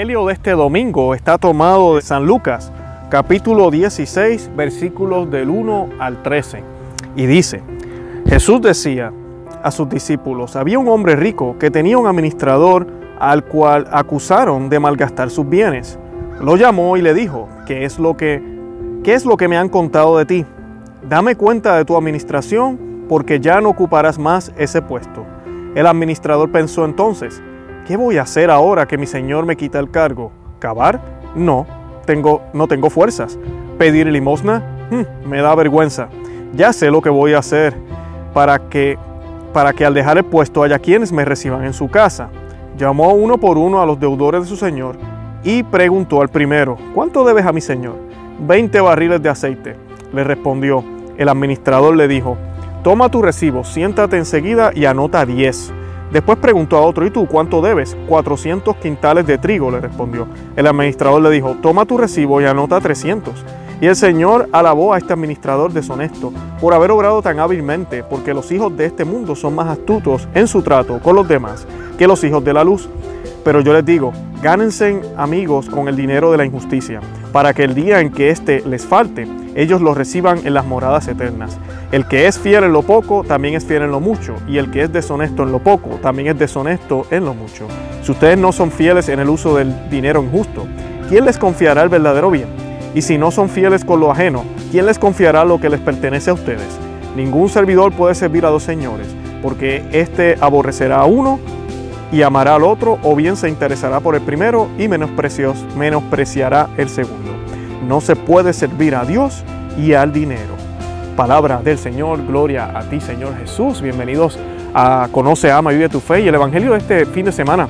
Evangelio de este domingo está tomado de San Lucas, capítulo 16, versículos del 1 al 13. Y dice, Jesús decía a sus discípulos, había un hombre rico que tenía un administrador al cual acusaron de malgastar sus bienes. Lo llamó y le dijo, ¿qué es lo que, qué es lo que me han contado de ti? Dame cuenta de tu administración porque ya no ocuparás más ese puesto. El administrador pensó entonces, ¿Qué voy a hacer ahora que mi Señor me quita el cargo? ¿Cavar? No, tengo, no tengo fuerzas. ¿Pedir limosna? Hmm, me da vergüenza. Ya sé lo que voy a hacer para que, para que al dejar el puesto haya quienes me reciban en su casa. Llamó uno por uno a los deudores de su Señor y preguntó al primero, ¿cuánto debes a mi Señor? Veinte barriles de aceite. Le respondió. El administrador le dijo, toma tu recibo, siéntate enseguida y anota diez. Después preguntó a otro, ¿y tú cuánto debes? 400 quintales de trigo, le respondió. El administrador le dijo, toma tu recibo y anota 300. Y el Señor alabó a este administrador deshonesto por haber obrado tan hábilmente, porque los hijos de este mundo son más astutos en su trato con los demás que los hijos de la luz. Pero yo les digo, gánense amigos con el dinero de la injusticia, para que el día en que éste les falte, ellos lo reciban en las moradas eternas. El que es fiel en lo poco, también es fiel en lo mucho, y el que es deshonesto en lo poco, también es deshonesto en lo mucho. Si ustedes no son fieles en el uso del dinero injusto, ¿quién les confiará el verdadero bien? Y si no son fieles con lo ajeno, ¿quién les confiará lo que les pertenece a ustedes? Ningún servidor puede servir a dos señores, porque éste aborrecerá a uno y amará al otro, o bien se interesará por el primero y menospreciará el segundo. No se puede servir a Dios y al dinero. Palabra del Señor, gloria a ti Señor Jesús. Bienvenidos a Conoce, Ama y Vive tu Fe. Y el Evangelio de este fin de semana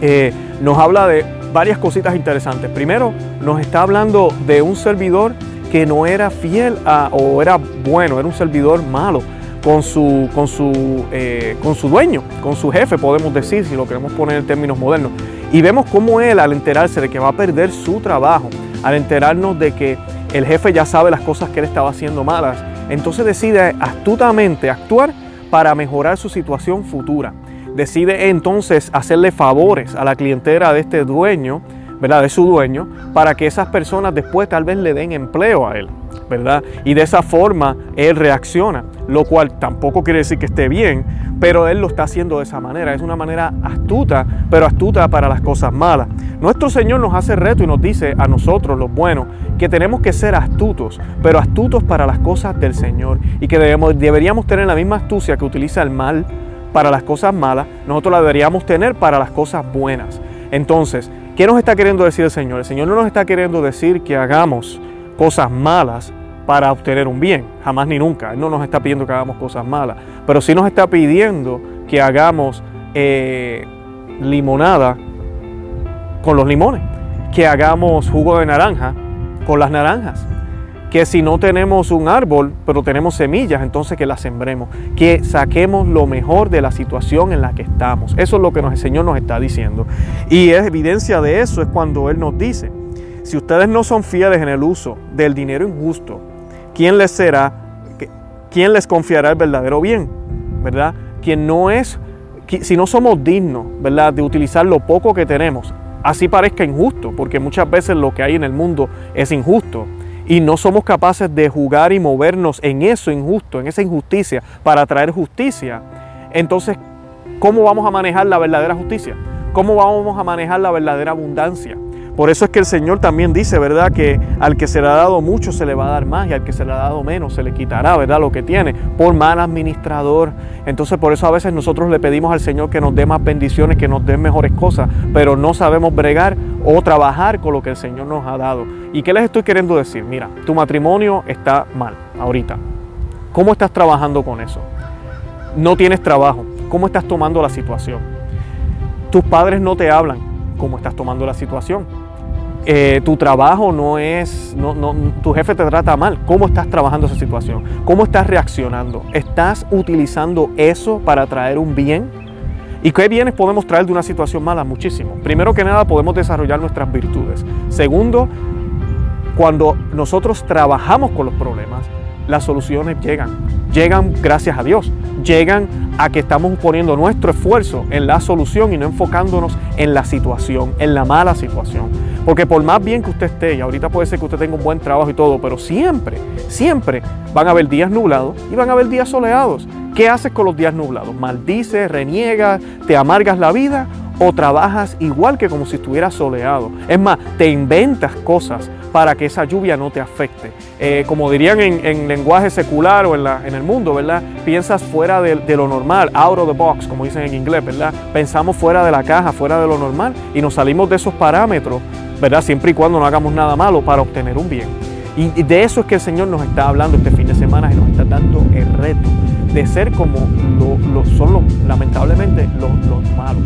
eh, nos habla de varias cositas interesantes. Primero, nos está hablando de un servidor que no era fiel o era bueno, era un servidor malo con su, con, su, eh, con su dueño, con su jefe, podemos decir, si lo queremos poner en términos modernos. Y vemos cómo él, al enterarse de que va a perder su trabajo, al enterarnos de que el jefe ya sabe las cosas que él estaba haciendo malas, entonces decide astutamente actuar para mejorar su situación futura. Decide entonces hacerle favores a la clientela de este dueño, ¿verdad? De su dueño, para que esas personas después tal vez le den empleo a él. ¿verdad? Y de esa forma él reacciona, lo cual tampoco quiere decir que esté bien, pero él lo está haciendo de esa manera. Es una manera astuta, pero astuta para las cosas malas. Nuestro Señor nos hace reto y nos dice a nosotros, los buenos, que tenemos que ser astutos, pero astutos para las cosas del Señor y que debemos, deberíamos tener la misma astucia que utiliza el mal para las cosas malas, nosotros la deberíamos tener para las cosas buenas. Entonces, ¿qué nos está queriendo decir el Señor? El Señor no nos está queriendo decir que hagamos cosas malas para obtener un bien, jamás ni nunca. Él no nos está pidiendo que hagamos cosas malas, pero sí nos está pidiendo que hagamos eh, limonada con los limones, que hagamos jugo de naranja con las naranjas, que si no tenemos un árbol, pero tenemos semillas, entonces que las sembremos, que saquemos lo mejor de la situación en la que estamos. Eso es lo que el Señor nos está diciendo. Y es evidencia de eso es cuando Él nos dice, si ustedes no son fieles en el uso del dinero injusto, ¿quién les será? ¿Quién les confiará el verdadero bien? ¿Verdad? Quien no es, si no somos dignos, ¿verdad? De utilizar lo poco que tenemos, así parezca injusto, porque muchas veces lo que hay en el mundo es injusto y no somos capaces de jugar y movernos en eso injusto, en esa injusticia, para traer justicia, entonces, ¿cómo vamos a manejar la verdadera justicia? ¿Cómo vamos a manejar la verdadera abundancia? Por eso es que el Señor también dice, ¿verdad? Que al que se le ha dado mucho se le va a dar más y al que se le ha dado menos se le quitará, ¿verdad? Lo que tiene por mal administrador. Entonces por eso a veces nosotros le pedimos al Señor que nos dé más bendiciones, que nos dé mejores cosas, pero no sabemos bregar o trabajar con lo que el Señor nos ha dado. ¿Y qué les estoy queriendo decir? Mira, tu matrimonio está mal ahorita. ¿Cómo estás trabajando con eso? No tienes trabajo. ¿Cómo estás tomando la situación? Tus padres no te hablan. ¿Cómo estás tomando la situación? Eh, tu trabajo no es, no, no, tu jefe te trata mal. ¿Cómo estás trabajando esa situación? ¿Cómo estás reaccionando? ¿Estás utilizando eso para traer un bien? ¿Y qué bienes podemos traer de una situación mala? Muchísimo. Primero que nada, podemos desarrollar nuestras virtudes. Segundo, cuando nosotros trabajamos con los problemas, las soluciones llegan. Llegan gracias a Dios, llegan a que estamos poniendo nuestro esfuerzo en la solución y no enfocándonos en la situación, en la mala situación. Porque por más bien que usted esté, y ahorita puede ser que usted tenga un buen trabajo y todo, pero siempre, siempre van a haber días nublados y van a haber días soleados. ¿Qué haces con los días nublados? ¿Maldices, reniegas, te amargas la vida o trabajas igual que como si estuviera soleado? Es más, te inventas cosas para que esa lluvia no te afecte. Eh, como dirían en, lenguaje secular o en, el mundo, ¿verdad? Piensas fuera de, de, lo normal, out of the box, como dicen en inglés, ¿verdad? Pensamos fuera de la caja, fuera de lo normal y nos salimos de esos parámetros, ¿verdad? Siempre y cuando no hagamos nada malo para obtener un bien. Y de eso es que el Señor nos está hablando este fin de semana y nos está dando el reto de ser como lo, son los, lamentablemente los, malos.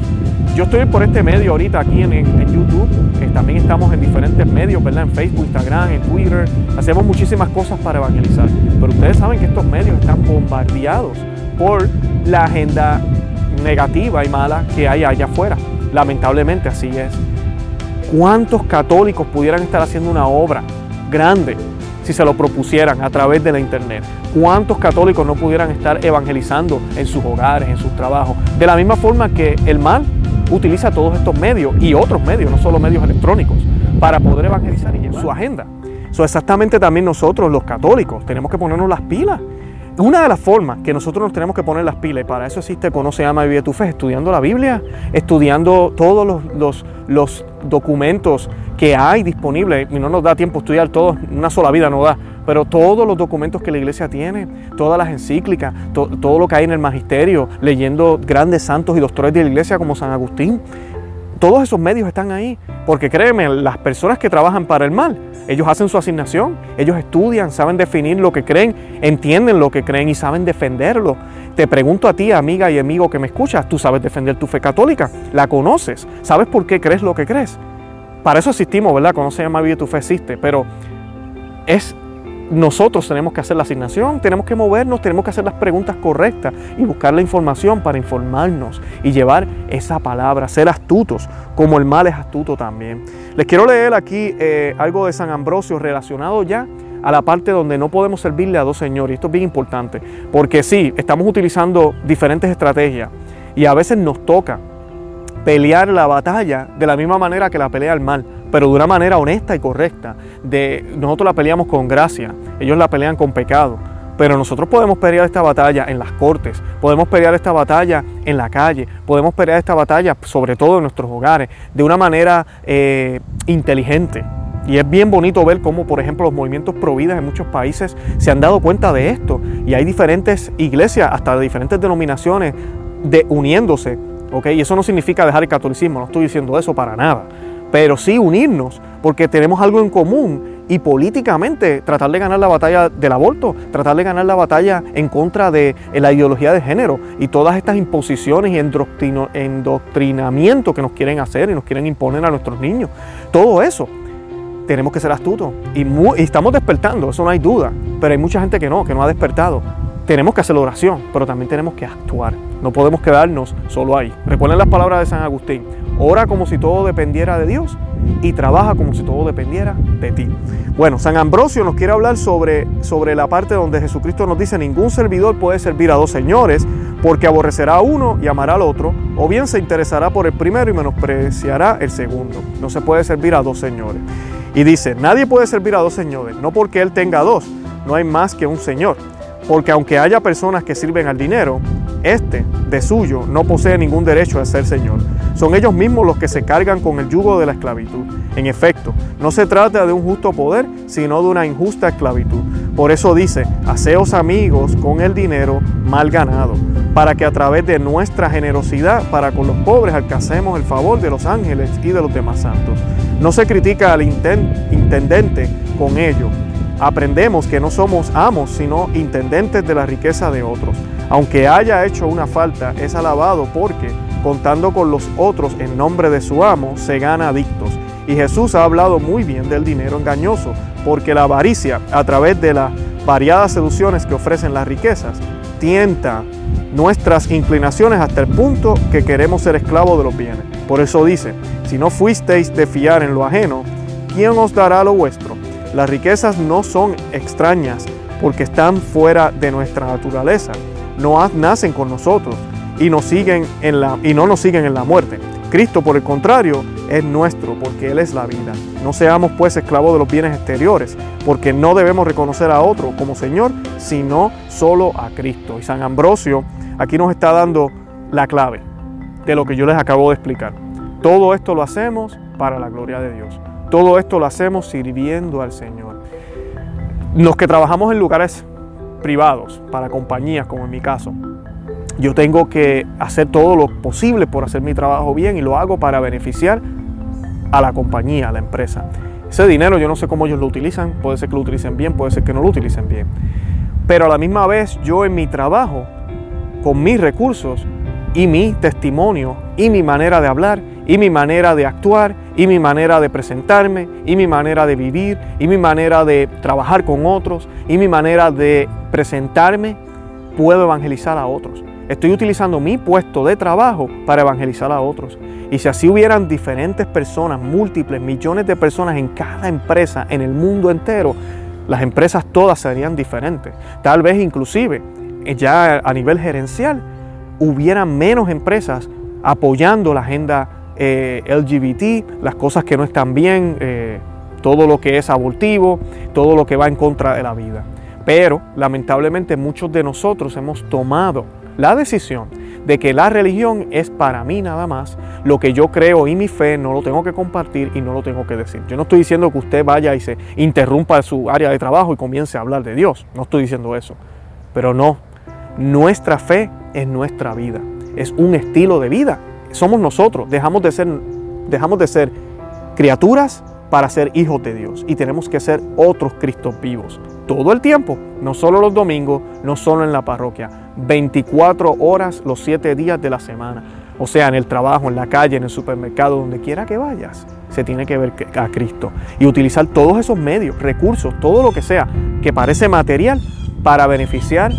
Yo estoy por este medio ahorita aquí en, YouTube, también estamos en diferentes medios, ¿verdad? En Facebook, Instagram, en Twitter, hacemos muchísimas cosas para evangelizar, pero ustedes saben que estos medios están bombardeados por la agenda negativa y mala que hay allá afuera. Lamentablemente así es. ¿Cuántos católicos pudieran estar haciendo una obra grande si se lo propusieran a través de la internet. ¿Cuántos católicos no pudieran estar evangelizando en sus hogares, en sus trabajos? De la misma forma que el mal utiliza todos estos medios y otros medios, no solo medios electrónicos, para poder evangelizar y llevar su agenda. So, exactamente también nosotros, los católicos, tenemos que ponernos las pilas. Una de las formas que nosotros nos tenemos que poner las pilas, y para eso existe Conoce, Ama y Vive tu Fe, estudiando la Biblia, estudiando todos los, los, los documentos que hay disponibles, y no nos da tiempo estudiar todos, una sola vida no da, pero todos los documentos que la iglesia tiene, todas las encíclicas, todo lo que hay en el magisterio, leyendo grandes santos y doctores de la iglesia como San Agustín, todos esos medios están ahí, porque créeme, las personas que trabajan para el mal, ellos hacen su asignación, ellos estudian, saben definir lo que creen, entienden lo que creen y saben defenderlo. Te pregunto a ti, amiga y amigo que me escuchas, ¿tú sabes defender tu fe católica? ¿La conoces? ¿Sabes por qué crees lo que crees? Para eso existimos, ¿verdad? Cuando se llama Vida tu fe existe, pero es nosotros tenemos que hacer la asignación, tenemos que movernos, tenemos que hacer las preguntas correctas y buscar la información para informarnos y llevar esa palabra, ser astutos, como el mal es astuto también. Les quiero leer aquí eh, algo de San Ambrosio relacionado ya a la parte donde no podemos servirle a dos señores. Esto es bien importante, porque sí, estamos utilizando diferentes estrategias y a veces nos toca pelear la batalla de la misma manera que la pelea el mal pero de una manera honesta y correcta. De, nosotros la peleamos con gracia, ellos la pelean con pecado. Pero nosotros podemos pelear esta batalla en las cortes, podemos pelear esta batalla en la calle, podemos pelear esta batalla sobre todo en nuestros hogares, de una manera eh, inteligente. Y es bien bonito ver cómo, por ejemplo, los movimientos providas en muchos países se han dado cuenta de esto. Y hay diferentes iglesias, hasta de diferentes denominaciones, de, uniéndose. ¿Okay? Y eso no significa dejar el catolicismo, no estoy diciendo eso para nada pero sí unirnos porque tenemos algo en común y políticamente tratar de ganar la batalla del aborto, tratar de ganar la batalla en contra de la ideología de género y todas estas imposiciones y endoctrinamiento que nos quieren hacer y nos quieren imponer a nuestros niños. Todo eso tenemos que ser astutos y, y estamos despertando, eso no hay duda, pero hay mucha gente que no, que no ha despertado. Tenemos que hacer oración, pero también tenemos que actuar. No podemos quedarnos solo ahí. Recuerden las palabras de San Agustín. Ora como si todo dependiera de Dios y trabaja como si todo dependiera de ti. Bueno, San Ambrosio nos quiere hablar sobre, sobre la parte donde Jesucristo nos dice, ningún servidor puede servir a dos señores, porque aborrecerá a uno y amará al otro, o bien se interesará por el primero y menospreciará el segundo. No se puede servir a dos señores. Y dice, nadie puede servir a dos señores, no porque él tenga dos, no hay más que un señor. Porque aunque haya personas que sirven al dinero, este, de suyo, no posee ningún derecho a ser Señor. Son ellos mismos los que se cargan con el yugo de la esclavitud. En efecto, no se trata de un justo poder, sino de una injusta esclavitud. Por eso dice, haceos amigos con el dinero mal ganado, para que a través de nuestra generosidad para con los pobres alcancemos el favor de los ángeles y de los demás santos. No se critica al intendente con ello. Aprendemos que no somos amos, sino intendentes de la riqueza de otros. Aunque haya hecho una falta, es alabado porque, contando con los otros en nombre de su amo, se gana adictos. Y Jesús ha hablado muy bien del dinero engañoso, porque la avaricia, a través de las variadas seducciones que ofrecen las riquezas, tienta nuestras inclinaciones hasta el punto que queremos ser esclavos de los bienes. Por eso dice, si no fuisteis de fiar en lo ajeno, ¿quién os dará lo vuestro? Las riquezas no son extrañas porque están fuera de nuestra naturaleza. No nacen con nosotros y, nos siguen en la, y no nos siguen en la muerte. Cristo, por el contrario, es nuestro, porque Él es la vida. No seamos pues esclavos de los bienes exteriores, porque no debemos reconocer a otro como Señor, sino solo a Cristo. Y San Ambrosio aquí nos está dando la clave de lo que yo les acabo de explicar. Todo esto lo hacemos para la gloria de Dios. Todo esto lo hacemos sirviendo al Señor. Los que trabajamos en lugares privados, para compañías, como en mi caso, yo tengo que hacer todo lo posible por hacer mi trabajo bien y lo hago para beneficiar a la compañía, a la empresa. Ese dinero yo no sé cómo ellos lo utilizan, puede ser que lo utilicen bien, puede ser que no lo utilicen bien. Pero a la misma vez yo en mi trabajo, con mis recursos y mi testimonio y mi manera de hablar y mi manera de actuar y mi manera de presentarme y mi manera de vivir y mi manera de trabajar con otros y mi manera de presentarme, puedo evangelizar a otros. Estoy utilizando mi puesto de trabajo para evangelizar a otros. Y si así hubieran diferentes personas, múltiples, millones de personas en cada empresa, en el mundo entero, las empresas todas serían diferentes. Tal vez inclusive eh, ya a nivel gerencial hubiera menos empresas apoyando la agenda eh, LGBT, las cosas que no están bien, eh, todo lo que es abortivo, todo lo que va en contra de la vida. Pero lamentablemente muchos de nosotros hemos tomado la decisión de que la religión es para mí nada más, lo que yo creo y mi fe no lo tengo que compartir y no lo tengo que decir. Yo no estoy diciendo que usted vaya y se interrumpa su área de trabajo y comience a hablar de Dios, no estoy diciendo eso. Pero no, nuestra fe es nuestra vida, es un estilo de vida. Somos nosotros, dejamos de ser, dejamos de ser criaturas para ser hijos de Dios. Y tenemos que ser otros Cristos vivos. Todo el tiempo, no solo los domingos, no solo en la parroquia, 24 horas los 7 días de la semana. O sea, en el trabajo, en la calle, en el supermercado, donde quiera que vayas, se tiene que ver a Cristo. Y utilizar todos esos medios, recursos, todo lo que sea que parece material para beneficiar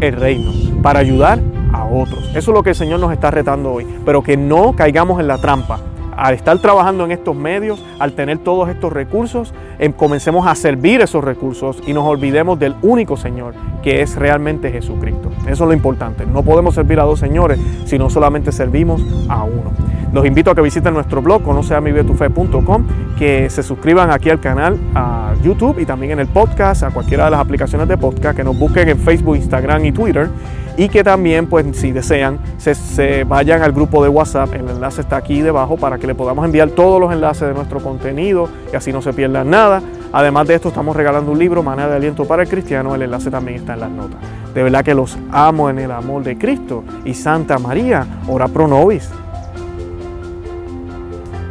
el reino, para ayudar a otros. Eso es lo que el Señor nos está retando hoy, pero que no caigamos en la trampa al estar trabajando en estos medios, al tener todos estos recursos, em, comencemos a servir esos recursos y nos olvidemos del único Señor, que es realmente Jesucristo. Eso es lo importante. No podemos servir a dos señores si no solamente servimos a uno. Los invito a que visiten nuestro blog, conoceamibetufe.com, que se suscriban aquí al canal, a YouTube y también en el podcast, a cualquiera de las aplicaciones de podcast, que nos busquen en Facebook, Instagram y Twitter y que también, pues si desean, se, vayan al grupo de WhatsApp. El enlace está aquí debajo para que le podamos enviar todos los enlaces de nuestro contenido y así no se pierdan nada. Además de esto, estamos regalando un libro, Manera de Aliento para el Cristiano. El enlace también está en las notas. De verdad que los amo en el amor de Cristo y Santa María, ora pro nobis.